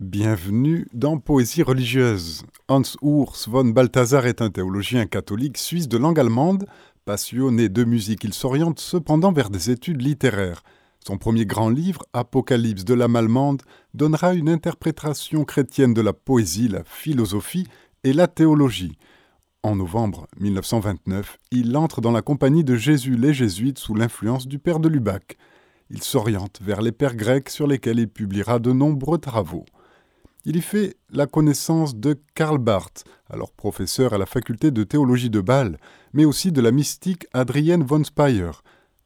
Bienvenue dans Poésie religieuse. Hans Urs von Balthasar est un théologien catholique suisse de langue allemande. Passionné de musique, il s'oriente cependant vers des études littéraires. Son premier grand livre, Apocalypse de l'âme allemande, donnera une interprétation chrétienne de la poésie, la philosophie et la théologie. En novembre 1929, il entre dans la compagnie de Jésus les Jésuites sous l'influence du père de Lubac. Il s'oriente vers les pères grecs sur lesquels il publiera de nombreux travaux. Il y fait la connaissance de Karl Barth, alors professeur à la faculté de théologie de Bâle, mais aussi de la mystique Adrienne von Speyer,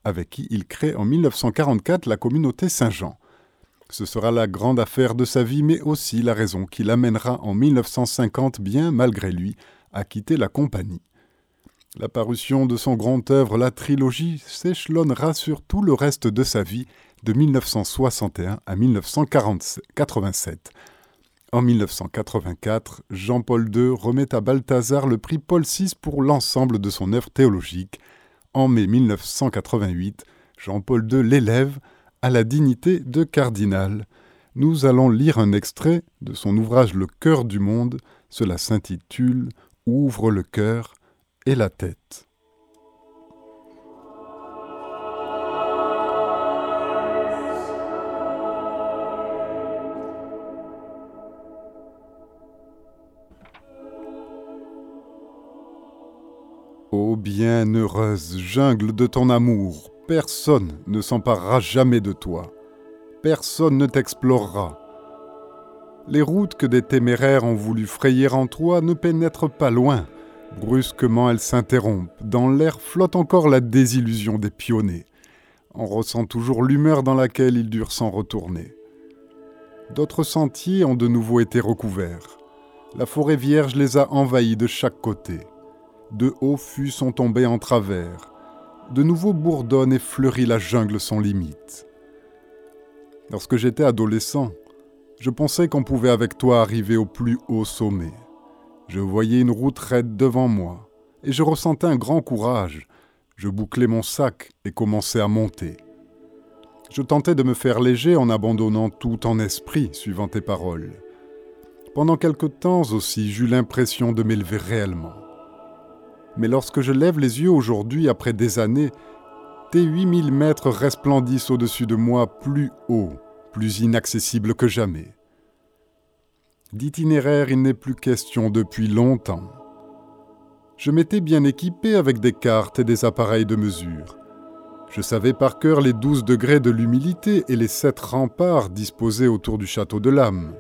avec qui il crée en 1944 la communauté Saint-Jean. Ce sera la grande affaire de sa vie, mais aussi la raison qui l'amènera en 1950, bien malgré lui, à quitter la compagnie. La parution de son grand œuvre, la trilogie, s'échelonnera sur tout le reste de sa vie, de 1961 à 1987. En 1984, Jean-Paul II remet à Balthazar le prix Paul VI pour l'ensemble de son œuvre théologique. En mai 1988, Jean-Paul II l'élève à la dignité de cardinal. Nous allons lire un extrait de son ouvrage Le cœur du monde. Cela s'intitule Ouvre le cœur et la tête. Bienheureuse jungle de ton amour, personne ne s'emparera jamais de toi, personne ne t'explorera. Les routes que des téméraires ont voulu frayer en toi ne pénètrent pas loin. Brusquement elles s'interrompent. Dans l'air flotte encore la désillusion des pionniers. On ressent toujours l'humeur dans laquelle ils durent s'en retourner. D'autres sentiers ont de nouveau été recouverts. La forêt vierge les a envahis de chaque côté de hauts fûts sont tombés en travers, de nouveau bourdonne et fleurit la jungle sans limite. Lorsque j'étais adolescent, je pensais qu'on pouvait avec toi arriver au plus haut sommet. Je voyais une route raide devant moi, et je ressentais un grand courage. Je bouclais mon sac et commençais à monter. Je tentais de me faire léger en abandonnant tout en esprit, suivant tes paroles. Pendant quelque temps aussi, j'eus l'impression de m'élever réellement. Mais lorsque je lève les yeux aujourd'hui, après des années, tes 8000 mètres resplendissent au-dessus de moi plus haut, plus inaccessible que jamais. D'itinéraire, il n'est plus question depuis longtemps. Je m'étais bien équipé avec des cartes et des appareils de mesure. Je savais par cœur les douze degrés de l'humilité et les sept remparts disposés autour du château de l'âme.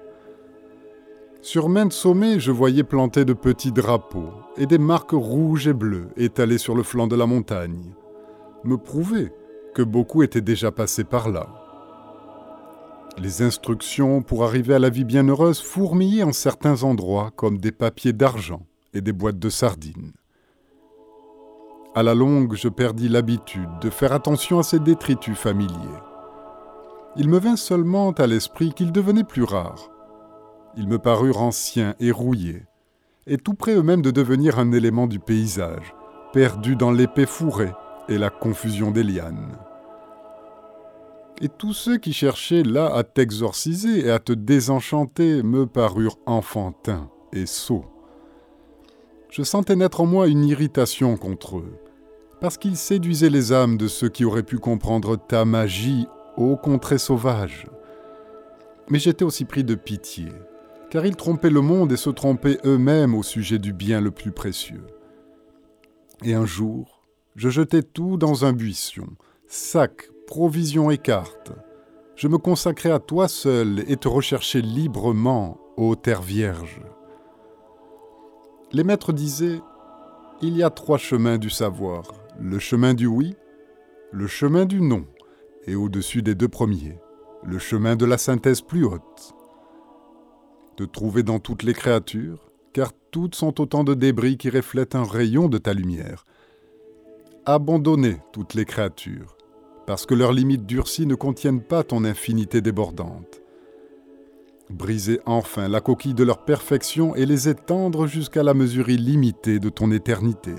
Sur maintes sommets, je voyais planter de petits drapeaux et des marques rouges et bleues étalées sur le flanc de la montagne, me prouvaient que beaucoup étaient déjà passés par là. Les instructions pour arriver à la vie bienheureuse fourmillaient en certains endroits comme des papiers d'argent et des boîtes de sardines. À la longue, je perdis l'habitude de faire attention à ces détritus familiers. Il me vint seulement à l'esprit qu'ils devenaient plus rares ils me parurent anciens et rouillés, et tout près eux-mêmes de devenir un élément du paysage, perdu dans l'épais fourré et la confusion des lianes. Et tous ceux qui cherchaient là à t'exorciser et à te désenchanter me parurent enfantins et sots. Je sentais naître en moi une irritation contre eux, parce qu'ils séduisaient les âmes de ceux qui auraient pu comprendre ta magie ô contrées sauvages. Mais j'étais aussi pris de pitié, car ils trompaient le monde et se trompaient eux-mêmes au sujet du bien le plus précieux. Et un jour, je jetai tout dans un buisson, sac, provisions et cartes. Je me consacrai à toi seul et te recherchai librement, ô terre vierge. Les maîtres disaient Il y a trois chemins du savoir le chemin du oui, le chemin du non, et au-dessus des deux premiers, le chemin de la synthèse plus haute de trouver dans toutes les créatures, car toutes sont autant de débris qui reflètent un rayon de ta lumière. Abandonner toutes les créatures, parce que leurs limites durcies ne contiennent pas ton infinité débordante. Briser enfin la coquille de leur perfection et les étendre jusqu'à la mesure illimitée de ton éternité.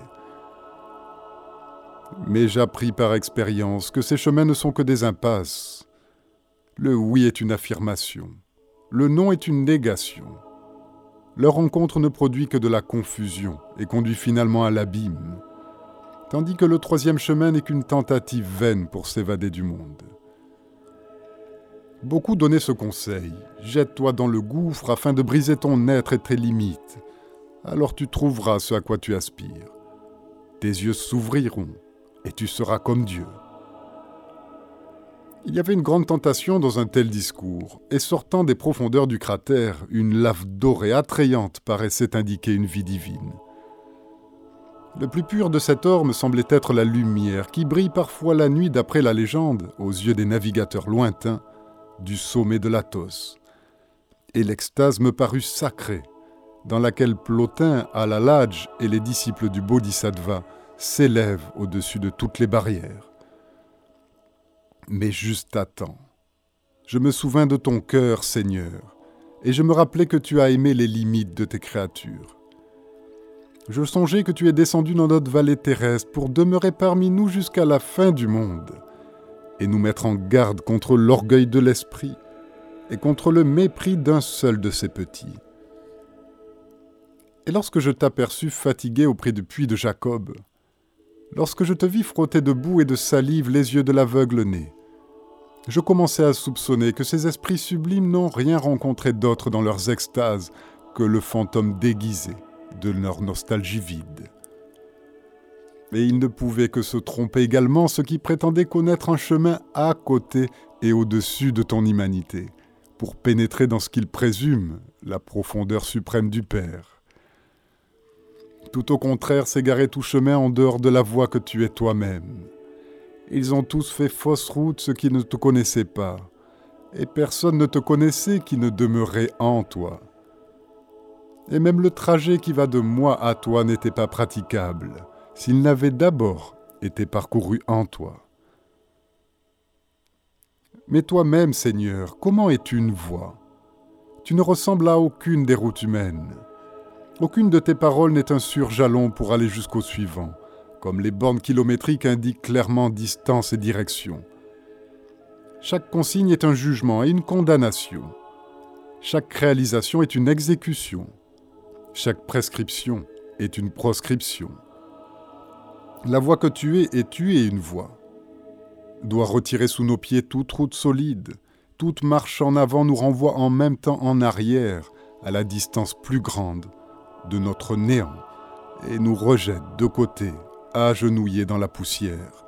Mais j'appris par expérience que ces chemins ne sont que des impasses. Le oui est une affirmation le non est une négation. Leur rencontre ne produit que de la confusion et conduit finalement à l'abîme, tandis que le troisième chemin n'est qu'une tentative vaine pour s'évader du monde. Beaucoup donnaient ce conseil, jette-toi dans le gouffre afin de briser ton être et tes limites, alors tu trouveras ce à quoi tu aspires. Tes yeux s'ouvriront et tu seras comme Dieu. Il y avait une grande tentation dans un tel discours, et sortant des profondeurs du cratère, une lave dorée attrayante paraissait indiquer une vie divine. Le plus pur de cet or me semblait être la lumière qui brille parfois la nuit d'après la légende, aux yeux des navigateurs lointains, du sommet de l'Athos. Et l'extase me parut sacrée, dans laquelle Plotin, Alalaj et les disciples du Bodhisattva s'élèvent au-dessus de toutes les barrières mais juste à temps. Je me souvins de ton cœur, Seigneur, et je me rappelais que tu as aimé les limites de tes créatures. Je songeais que tu es descendu dans notre vallée terrestre pour demeurer parmi nous jusqu'à la fin du monde, et nous mettre en garde contre l'orgueil de l'esprit et contre le mépris d'un seul de ses petits. Et lorsque je t'aperçus fatigué auprès du puits de Jacob, lorsque je te vis frotter de boue et de salive les yeux de l'aveugle né, je commençais à soupçonner que ces esprits sublimes n'ont rien rencontré d'autre dans leurs extases que le fantôme déguisé de leur nostalgie vide. Et ils ne pouvaient que se tromper également ceux qui prétendaient connaître un chemin à côté et au-dessus de ton humanité, pour pénétrer dans ce qu'ils présument la profondeur suprême du Père. Tout au contraire, s'égarer tout chemin en dehors de la voie que tu es toi-même ils ont tous fait fausse route ceux qui ne te connaissaient pas, et personne ne te connaissait qui ne demeurait en toi. Et même le trajet qui va de moi à toi n'était pas praticable, s'il n'avait d'abord été parcouru en toi. Mais toi-même, Seigneur, comment es-tu une voix? Tu ne ressembles à aucune des routes humaines. Aucune de tes paroles n'est un surjalon pour aller jusqu'au suivant comme les bornes kilométriques indiquent clairement distance et direction. Chaque consigne est un jugement et une condamnation. Chaque réalisation est une exécution. Chaque prescription est une proscription. La voie que tu es et tu es une voie. Doit retirer sous nos pieds toute route solide. Toute marche en avant nous renvoie en même temps en arrière, à la distance plus grande de notre néant, et nous rejette de côté agenouillé dans la poussière,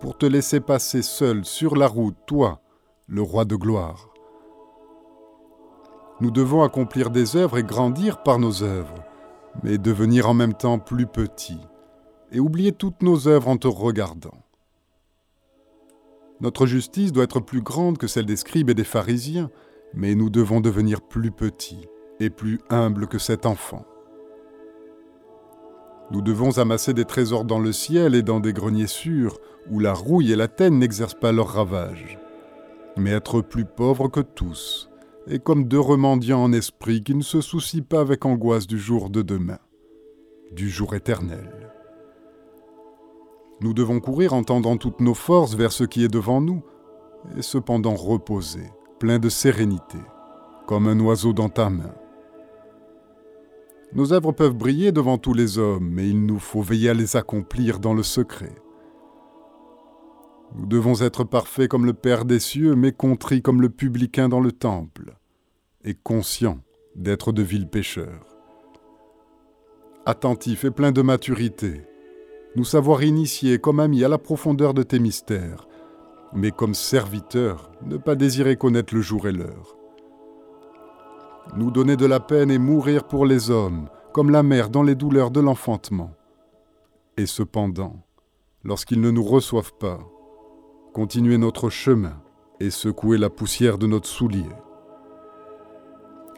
pour te laisser passer seul sur la route, toi, le roi de gloire. Nous devons accomplir des œuvres et grandir par nos œuvres, mais devenir en même temps plus petits, et oublier toutes nos œuvres en te regardant. Notre justice doit être plus grande que celle des scribes et des pharisiens, mais nous devons devenir plus petits et plus humbles que cet enfant. Nous devons amasser des trésors dans le ciel et dans des greniers sûrs, où la rouille et la teigne n'exercent pas leur ravage. Mais être plus pauvres que tous, et comme deux remendiants en esprit qui ne se soucient pas avec angoisse du jour de demain, du jour éternel. Nous devons courir en tendant toutes nos forces vers ce qui est devant nous, et cependant reposer, plein de sérénité, comme un oiseau dans ta main. Nos œuvres peuvent briller devant tous les hommes, mais il nous faut veiller à les accomplir dans le secret. Nous devons être parfaits comme le Père des cieux, mais contrits comme le publicain dans le temple, et conscients d'être de vils pécheurs. Attentifs et pleins de maturité, nous savoir initiés comme amis à la profondeur de tes mystères, mais comme serviteurs, ne pas désirer connaître le jour et l'heure nous donner de la peine et mourir pour les hommes, comme la mère dans les douleurs de l'enfantement. Et cependant, lorsqu'ils ne nous reçoivent pas, continuer notre chemin et secouer la poussière de notre soulier.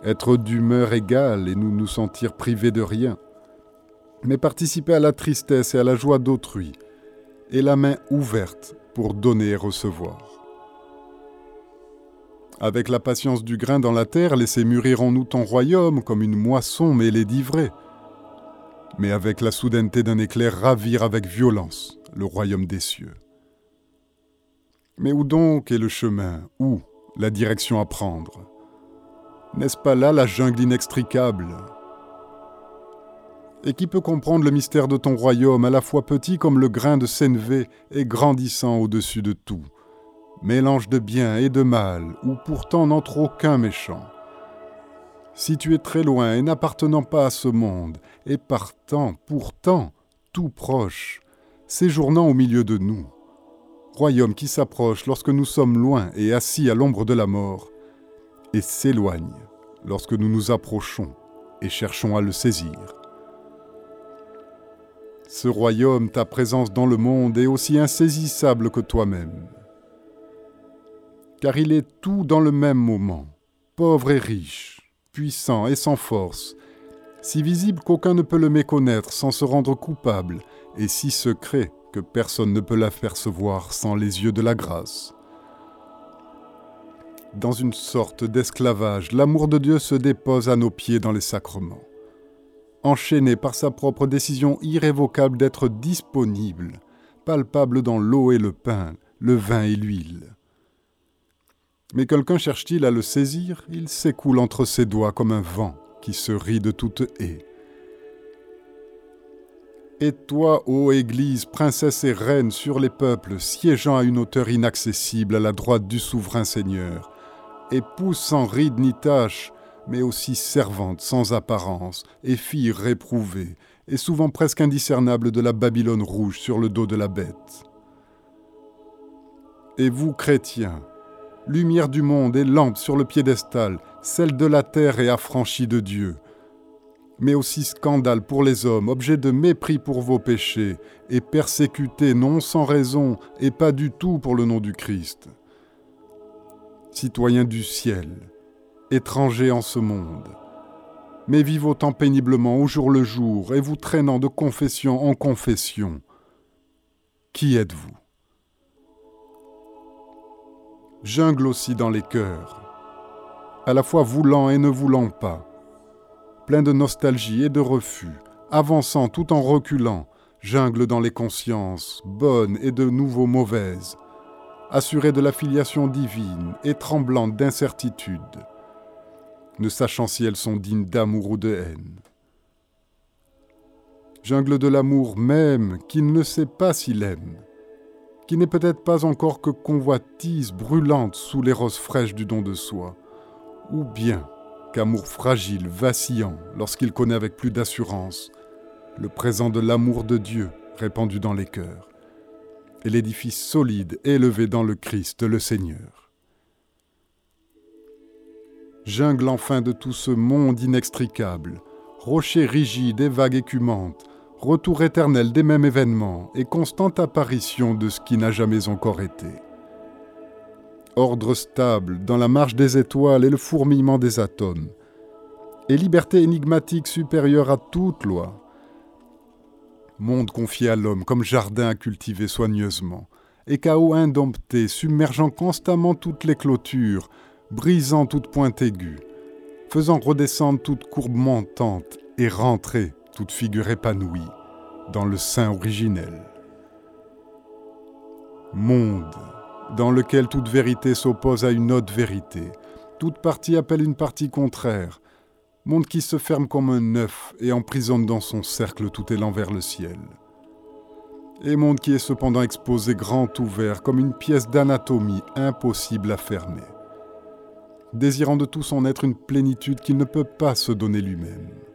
Être d'humeur égale et nous nous sentir privés de rien, mais participer à la tristesse et à la joie d'autrui, et la main ouverte pour donner et recevoir. Avec la patience du grain dans la terre, laissez mûrir en nous ton royaume comme une moisson mêlée d'ivrée. Mais avec la soudaineté d'un éclair, ravir avec violence le royaume des cieux. Mais où donc est le chemin? Où la direction à prendre? N'est-ce pas là la jungle inextricable? Et qui peut comprendre le mystère de ton royaume, à la fois petit comme le grain de sénévé et grandissant au-dessus de tout? Mélange de bien et de mal, où pourtant n'entre aucun méchant. Si tu es très loin et n'appartenant pas à ce monde, et partant, pourtant, tout proche, séjournant au milieu de nous, royaume qui s'approche lorsque nous sommes loin et assis à l'ombre de la mort, et s'éloigne lorsque nous nous approchons et cherchons à le saisir. Ce royaume, ta présence dans le monde est aussi insaisissable que toi-même, car il est tout dans le même moment, pauvre et riche, puissant et sans force, si visible qu'aucun ne peut le méconnaître sans se rendre coupable, et si secret que personne ne peut l'apercevoir sans les yeux de la grâce. Dans une sorte d'esclavage, l'amour de Dieu se dépose à nos pieds dans les sacrements. Enchaîné par sa propre décision irrévocable d'être disponible, palpable dans l'eau et le pain, le vin et l'huile. Mais quelqu'un cherche-t-il à le saisir? Il s'écoule entre ses doigts comme un vent qui se rit de toute haie. Et toi, ô Église, princesse et reine sur les peuples, siégeant à une hauteur inaccessible à la droite du souverain Seigneur, épouse sans ride ni tache, mais aussi servante sans apparence, et fille réprouvée, et souvent presque indiscernable de la Babylone rouge sur le dos de la bête. Et vous, chrétiens, lumière du monde et lampe sur le piédestal, celle de la terre et affranchie de Dieu, mais aussi scandale pour les hommes, objet de mépris pour vos péchés, et persécutés non sans raison, et pas du tout pour le nom du Christ. Citoyens du ciel, étrangers en ce monde, mais vivotant péniblement au jour le jour, et vous traînant de confession en confession, qui êtes-vous? Jungle aussi dans les cœurs, à la fois voulant et ne voulant pas, plein de nostalgie et de refus, avançant tout en reculant, jungle dans les consciences, bonnes et de nouveau mauvaises, assuré de la filiation divine et tremblante d'incertitude, ne sachant si elles sont dignes d'amour ou de haine. Jungle de l'amour même qui ne sait pas s'il aime, qui n'est peut-être pas encore que convoitise brûlante sous les roses fraîches du don de soi, ou bien qu'amour fragile, vacillant, lorsqu'il connaît avec plus d'assurance le présent de l'amour de Dieu répandu dans les cœurs, et l'édifice solide élevé dans le Christ le Seigneur. Jungle enfin de tout ce monde inextricable, rocher rigide et vague écumante, retour éternel des mêmes événements et constante apparition de ce qui n'a jamais encore été. Ordre stable dans la marche des étoiles et le fourmillement des atomes, et liberté énigmatique supérieure à toute loi. Monde confié à l'homme comme jardin à cultiver soigneusement, et chaos indompté, submergeant constamment toutes les clôtures, brisant toute pointe aiguë, faisant redescendre toute courbe montante et rentrer toute figure épanouie dans le sein originel. Monde dans lequel toute vérité s'oppose à une autre vérité, toute partie appelle une partie contraire, monde qui se ferme comme un œuf et emprisonne dans son cercle tout élan vers le ciel. Et monde qui est cependant exposé grand ouvert comme une pièce d'anatomie impossible à fermer, désirant de tout son être une plénitude qu'il ne peut pas se donner lui-même.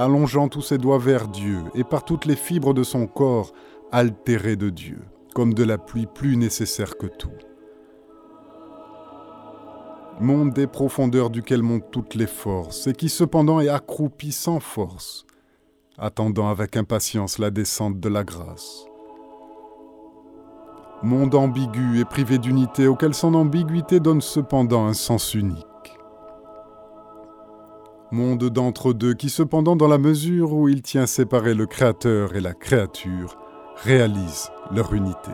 Allongeant tous ses doigts vers Dieu et par toutes les fibres de son corps altéré de Dieu comme de la pluie plus nécessaire que tout. Monde des profondeurs duquel montent toutes les forces, et qui cependant est accroupi sans force, attendant avec impatience la descente de la grâce. Monde ambigu et privé d'unité auquel son ambiguïté donne cependant un sens unique. Monde d'entre-deux qui cependant dans la mesure où il tient séparé le Créateur et la créature, réalise leur unité.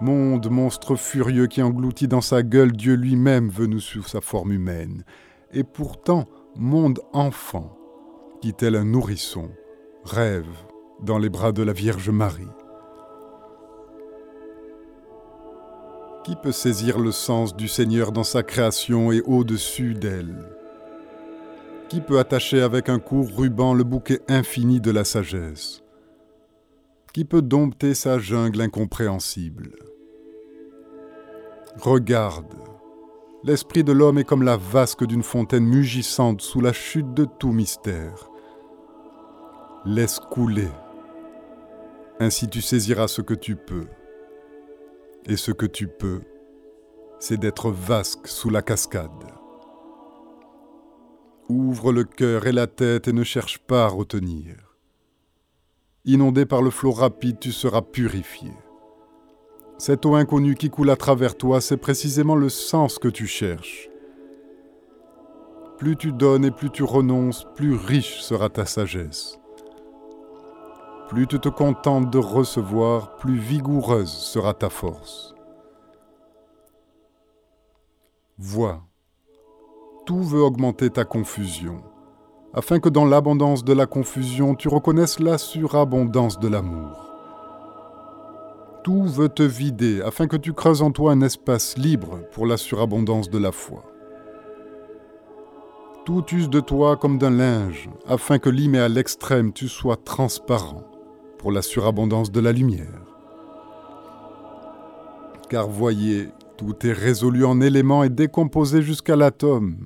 Monde, monstre furieux qui engloutit dans sa gueule Dieu lui-même venu sous sa forme humaine, et pourtant monde enfant, qui tel un nourrisson, rêve dans les bras de la Vierge Marie. Qui peut saisir le sens du Seigneur dans sa création et au-dessus d'elle? Qui peut attacher avec un court ruban le bouquet infini de la sagesse Qui peut dompter sa jungle incompréhensible Regarde, l'esprit de l'homme est comme la vasque d'une fontaine mugissante sous la chute de tout mystère. Laisse couler. Ainsi tu saisiras ce que tu peux. Et ce que tu peux, c'est d'être vasque sous la cascade. Ouvre le cœur et la tête et ne cherche pas à retenir. Inondé par le flot rapide, tu seras purifié. Cette eau inconnue qui coule à travers toi, c'est précisément le sens que tu cherches. Plus tu donnes et plus tu renonces, plus riche sera ta sagesse. Plus tu te contentes de recevoir, plus vigoureuse sera ta force. Vois, tout veut augmenter ta confusion, afin que dans l'abondance de la confusion, tu reconnaisses la surabondance de l'amour. Tout veut te vider, afin que tu creuses en toi un espace libre pour la surabondance de la foi. Tout use de toi comme d'un linge, afin que limé à l'extrême tu sois transparent pour la surabondance de la lumière. Car voyez, tout est résolu en éléments et décomposé jusqu'à l'atome,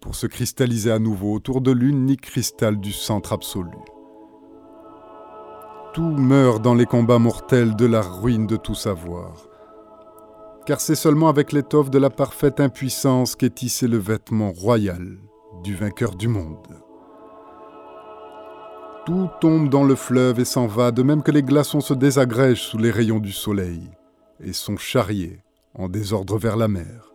pour se cristalliser à nouveau autour de l'unique cristal du centre absolu. Tout meurt dans les combats mortels de la ruine de tout savoir, car c'est seulement avec l'étoffe de la parfaite impuissance qu'est tissé le vêtement royal du vainqueur du monde. Tout tombe dans le fleuve et s'en va, de même que les glaçons se désagrègent sous les rayons du soleil et sont charriés en désordre vers la mer.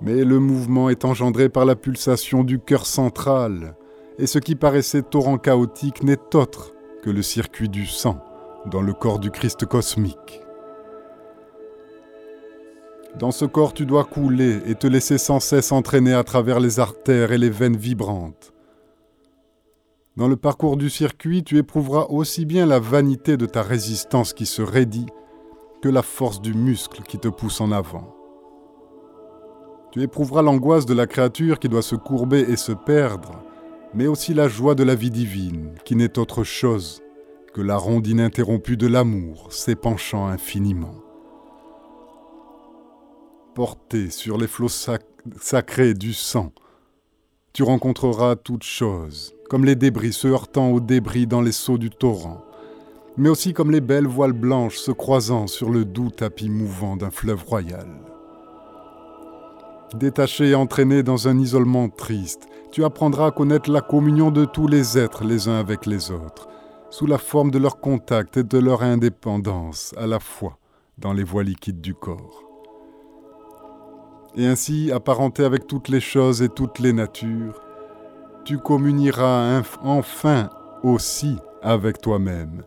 Mais le mouvement est engendré par la pulsation du cœur central, et ce qui paraissait torrent chaotique n'est autre que le circuit du sang dans le corps du Christ cosmique. Dans ce corps, tu dois couler et te laisser sans cesse entraîner à travers les artères et les veines vibrantes dans le parcours du circuit, tu éprouveras aussi bien la vanité de ta résistance qui se raidit que la force du muscle qui te pousse en avant. Tu éprouveras l'angoisse de la créature qui doit se courber et se perdre, mais aussi la joie de la vie divine, qui n'est autre chose que la ronde ininterrompue de l'amour s'épanchant infiniment. Porté sur les flots sacrés du sang, tu rencontreras toutes choses, comme les débris se heurtant aux débris dans les seaux du torrent, mais aussi comme les belles voiles blanches se croisant sur le doux tapis mouvant d'un fleuve royal. Détaché et entraîné dans un isolement triste, tu apprendras à connaître la communion de tous les êtres les uns avec les autres, sous la forme de leur contact et de leur indépendance à la fois dans les voies liquides du corps. Et ainsi, apparenté avec toutes les choses et toutes les natures, tu communieras enfin aussi avec toi-même,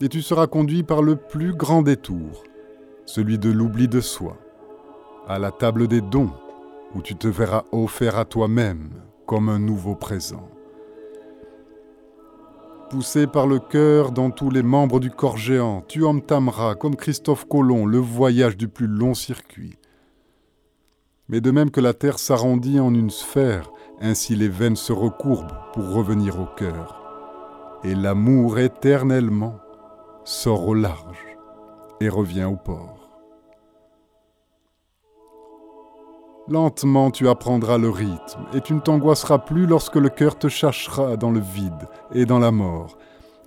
et tu seras conduit par le plus grand détour, celui de l'oubli de soi, à la table des dons, où tu te verras offert à toi-même comme un nouveau présent. Poussé par le cœur dans tous les membres du corps géant, tu entameras, comme Christophe Colomb, le voyage du plus long circuit. Mais de même que la Terre s'arrondit en une sphère, ainsi les veines se recourbent pour revenir au cœur. Et l'amour éternellement sort au large et revient au port. Lentement tu apprendras le rythme, et tu ne t'angoisseras plus lorsque le cœur te cherchera dans le vide et dans la mort,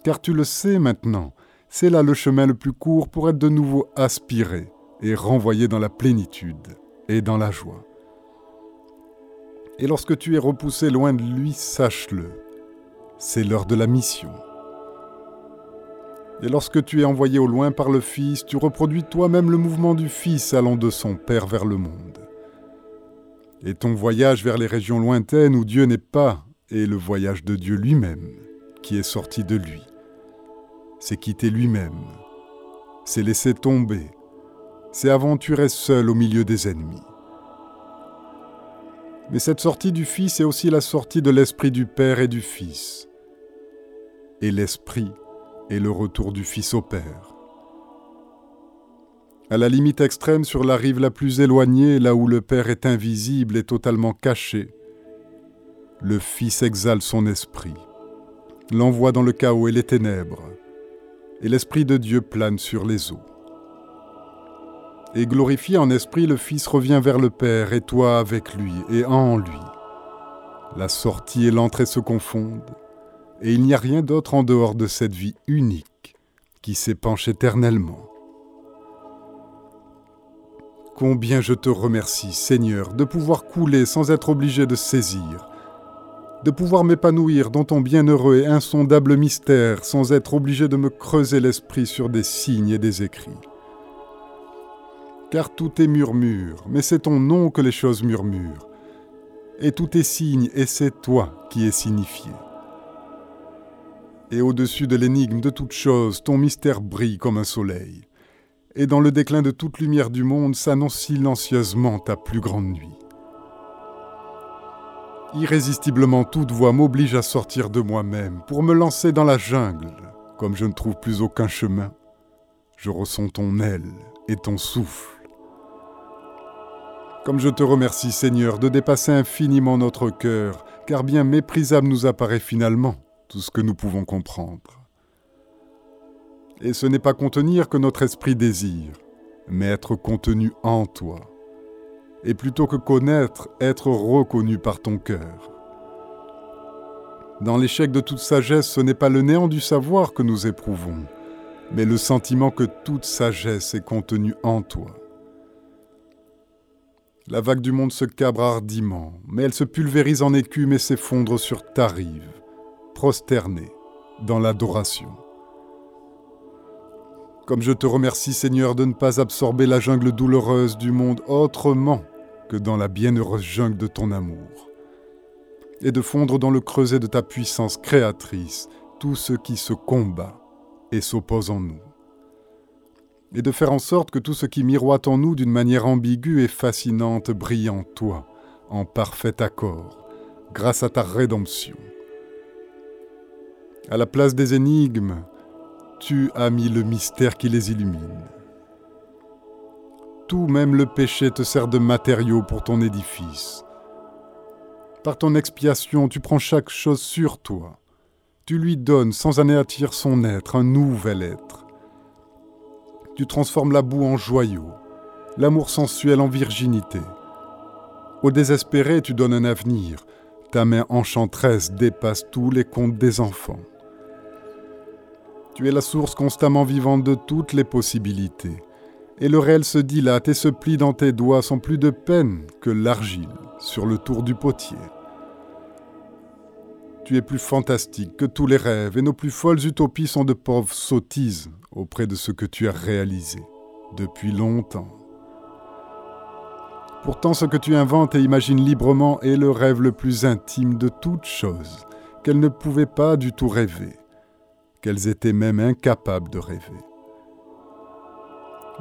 car tu le sais maintenant, c'est là le chemin le plus court pour être de nouveau aspiré et renvoyé dans la plénitude et dans la joie. Et lorsque tu es repoussé loin de lui, sache-le, c'est l'heure de la mission. Et lorsque tu es envoyé au loin par le Fils, tu reproduis toi-même le mouvement du Fils allant de son Père vers le monde. Et ton voyage vers les régions lointaines où Dieu n'est pas est le voyage de Dieu lui-même qui est sorti de lui. C'est quitter lui-même, c'est laisser tomber, c'est aventurer seul au milieu des ennemis. Mais cette sortie du Fils est aussi la sortie de l'Esprit du Père et du Fils. Et l'Esprit est le retour du Fils au Père. À la limite extrême, sur la rive la plus éloignée, là où le Père est invisible et totalement caché, le Fils exhale son esprit, l'envoie dans le chaos et les ténèbres, et l'Esprit de Dieu plane sur les eaux. Et glorifié en esprit, le Fils revient vers le Père, et toi avec lui, et en lui. La sortie et l'entrée se confondent, et il n'y a rien d'autre en dehors de cette vie unique qui s'épanche éternellement. Combien je te remercie, Seigneur, de pouvoir couler sans être obligé de saisir, de pouvoir m'épanouir dans ton bienheureux et insondable mystère sans être obligé de me creuser l'esprit sur des signes et des écrits. Car tout est murmure, mais c'est ton nom que les choses murmurent, et tout est signe, et c'est toi qui es signifié. Et au-dessus de l'énigme de toute chose, ton mystère brille comme un soleil, et dans le déclin de toute lumière du monde s'annonce silencieusement ta plus grande nuit. Irrésistiblement, toute voix m'oblige à sortir de moi-même pour me lancer dans la jungle. Comme je ne trouve plus aucun chemin, je ressens ton aile et ton souffle. Comme je te remercie, Seigneur, de dépasser infiniment notre cœur, car bien méprisable nous apparaît finalement tout ce que nous pouvons comprendre. Et ce n'est pas contenir que notre esprit désire, mais être contenu en toi et plutôt que connaître, être reconnu par ton cœur. Dans l'échec de toute sagesse, ce n'est pas le néant du savoir que nous éprouvons, mais le sentiment que toute sagesse est contenue en toi. La vague du monde se cabre hardiment, mais elle se pulvérise en écume et s'effondre sur ta rive, prosternée dans l'adoration. Comme je te remercie Seigneur de ne pas absorber la jungle douloureuse du monde autrement que dans la bienheureuse jungle de ton amour, et de fondre dans le creuset de ta puissance créatrice tout ce qui se combat et s'oppose en nous, et de faire en sorte que tout ce qui miroite en nous d'une manière ambiguë et fascinante brille en toi, en parfait accord, grâce à ta rédemption. À la place des énigmes, tu as mis le mystère qui les illumine. Tout, même le péché, te sert de matériau pour ton édifice. Par ton expiation, tu prends chaque chose sur toi. Tu lui donnes, sans anéantir son être, un nouvel être. Tu transformes la boue en joyau, l'amour sensuel en virginité. Au désespéré, tu donnes un avenir. Ta main enchanteresse dépasse tous les contes des enfants. Tu es la source constamment vivante de toutes les possibilités. Et le réel se dilate et se plie dans tes doigts sans plus de peine que l'argile sur le tour du potier. Tu es plus fantastique que tous les rêves et nos plus folles utopies sont de pauvres sottises auprès de ce que tu as réalisé depuis longtemps. Pourtant ce que tu inventes et imagines librement est le rêve le plus intime de toutes choses qu'elles ne pouvaient pas du tout rêver qu'elles étaient même incapables de rêver.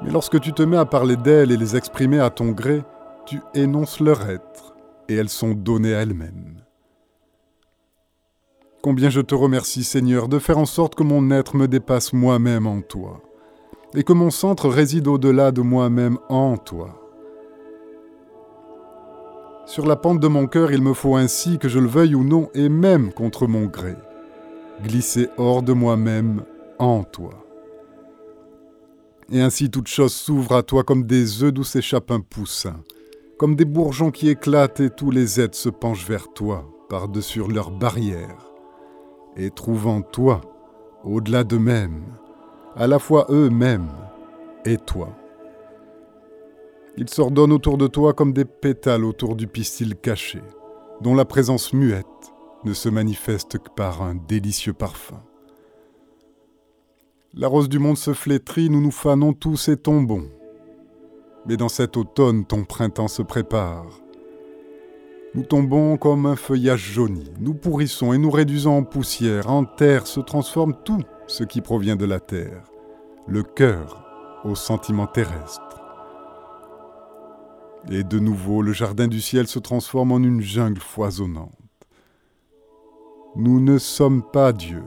Mais lorsque tu te mets à parler d'elles et les exprimer à ton gré, tu énonces leur être, et elles sont données à elles-mêmes. Combien je te remercie Seigneur de faire en sorte que mon être me dépasse moi-même en toi, et que mon centre réside au-delà de moi-même en toi. Sur la pente de mon cœur, il me faut ainsi, que je le veuille ou non, et même contre mon gré, glisser hors de moi-même en toi. Et ainsi toute chose s'ouvre à toi comme des œufs d'où s'échappe un poussin, comme des bourgeons qui éclatent et tous les êtres se penchent vers toi, par-dessus leurs barrières, et trouvant toi, au-delà d'eux-mêmes, à la fois eux-mêmes et toi. Ils s'ordonnent autour de toi comme des pétales autour du pistil caché, dont la présence muette ne se manifeste que par un délicieux parfum. La rose du monde se flétrit, nous nous fanons tous et tombons. Mais dans cet automne, ton printemps se prépare. Nous tombons comme un feuillage jauni, nous pourrissons et nous réduisons en poussière. En terre se transforme tout ce qui provient de la terre, le cœur au sentiment terrestre. Et de nouveau, le jardin du ciel se transforme en une jungle foisonnante. Nous ne sommes pas Dieu.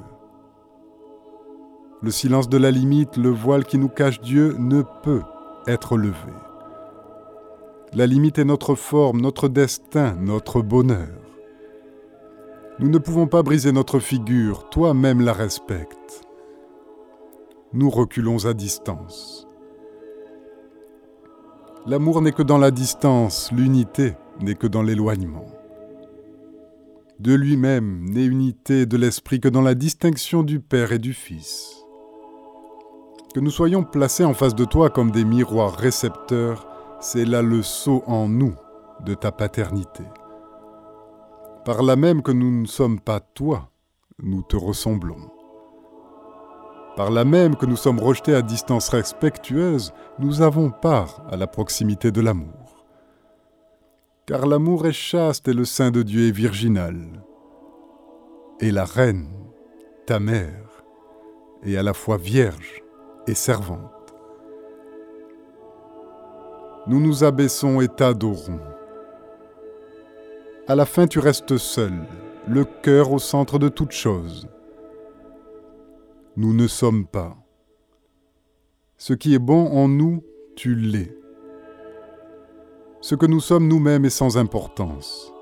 Le silence de la limite, le voile qui nous cache Dieu, ne peut être levé. La limite est notre forme, notre destin, notre bonheur. Nous ne pouvons pas briser notre figure, toi-même la respectes. Nous reculons à distance. L'amour n'est que dans la distance, l'unité n'est que dans l'éloignement. De lui-même n'est unité de l'esprit que dans la distinction du Père et du Fils. Que nous soyons placés en face de toi comme des miroirs récepteurs c'est là le saut en nous de ta paternité. Par là même que nous ne sommes pas toi, nous te ressemblons. Par là même que nous sommes rejetés à distance respectueuse, nous avons part à la proximité de l'amour. Car l'amour est chaste et le sein de Dieu est virginal. Et la reine, ta mère, est à la fois vierge et servante nous nous abaissons et t'adorons. À la fin, tu restes seul, le cœur au centre de toute chose. Nous ne sommes pas. Ce qui est bon en nous, tu l'es. Ce que nous sommes nous-mêmes est sans importance.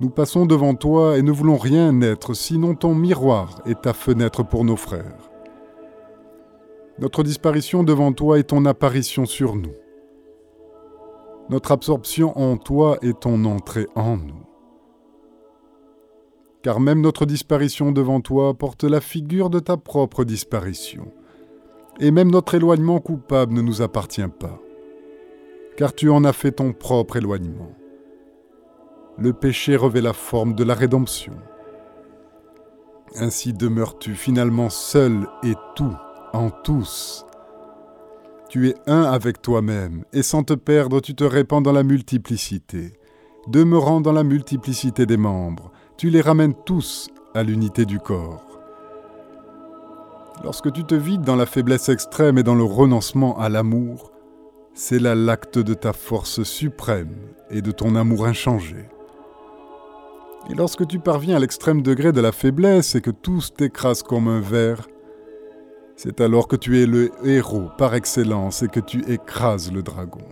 Nous passons devant toi et ne voulons rien être sinon ton miroir et ta fenêtre pour nos frères. Notre disparition devant toi est ton apparition sur nous. Notre absorption en toi est ton entrée en nous. Car même notre disparition devant toi porte la figure de ta propre disparition. Et même notre éloignement coupable ne nous appartient pas. Car tu en as fait ton propre éloignement. Le péché revêt la forme de la rédemption. Ainsi demeures-tu finalement seul et tout en tous tu es un avec toi-même, et sans te perdre, tu te répands dans la multiplicité. Demeurant dans la multiplicité des membres, tu les ramènes tous à l'unité du corps. Lorsque tu te vides dans la faiblesse extrême et dans le renoncement à l'amour, c'est là l'acte de ta force suprême et de ton amour inchangé. Et lorsque tu parviens à l'extrême degré de la faiblesse et que tout t'écrase comme un verre, c'est alors que tu es le héros par excellence et que tu écrases le dragon.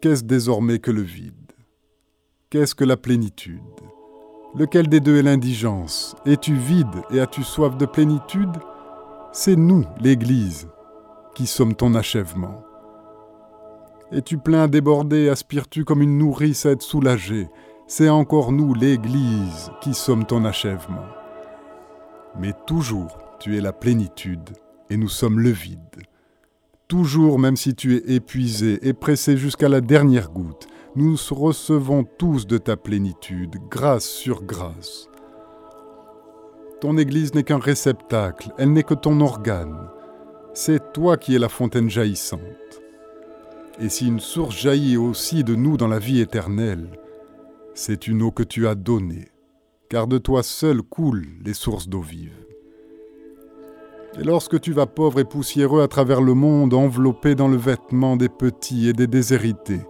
Qu'est-ce désormais que le vide? Qu'est-ce que la plénitude? Lequel des deux est l'indigence? Es-tu vide et as-tu soif de plénitude? C'est nous, l'Église, qui sommes ton achèvement. Es-tu plein à déborder Aspires-tu comme une nourrice à être soulagée? C'est encore nous, l'Église, qui sommes ton achèvement mais toujours tu es la plénitude et nous sommes le vide. Toujours, même si tu es épuisé et pressé jusqu'à la dernière goutte, nous recevons tous de ta plénitude, grâce sur grâce. Ton Église n'est qu'un réceptacle, elle n'est que ton organe. C'est toi qui es la fontaine jaillissante. Et si une source jaillit aussi de nous dans la vie éternelle, c'est une eau que tu as donnée car de toi seul coulent les sources d'eau vive. Et lorsque tu vas pauvre et poussiéreux à travers le monde, enveloppé dans le vêtement des petits et des déshérités,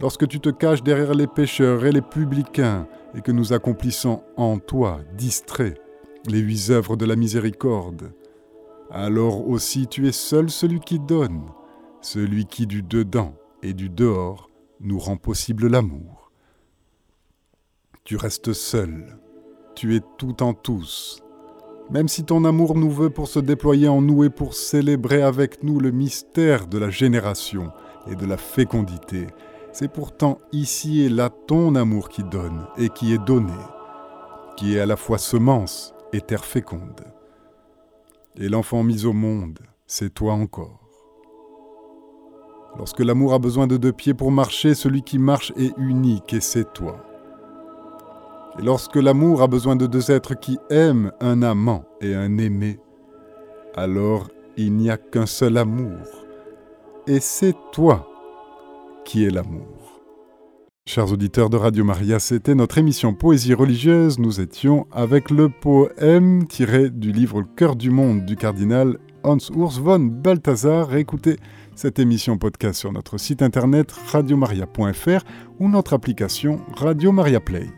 lorsque tu te caches derrière les pécheurs et les publicains, et que nous accomplissons en toi, distraits, les huit œuvres de la miséricorde, alors aussi tu es seul celui qui donne, celui qui du dedans et du dehors nous rend possible l'amour. Tu restes seul. Tu es tout en tous. Même si ton amour nous veut pour se déployer en nous et pour célébrer avec nous le mystère de la génération et de la fécondité, c'est pourtant ici et là ton amour qui donne et qui est donné, qui est à la fois semence et terre féconde. Et l'enfant mis au monde, c'est toi encore. Lorsque l'amour a besoin de deux pieds pour marcher, celui qui marche est unique et c'est toi. Et lorsque l'amour a besoin de deux êtres qui aiment un amant et un aimé, alors il n'y a qu'un seul amour. Et c'est toi qui es l'amour. Chers auditeurs de Radio Maria, c'était notre émission Poésie religieuse. Nous étions avec le poème tiré du livre Le cœur du monde du cardinal Hans Urs von Balthasar. Écoutez cette émission podcast sur notre site internet radiomaria.fr ou notre application Radio Maria Play.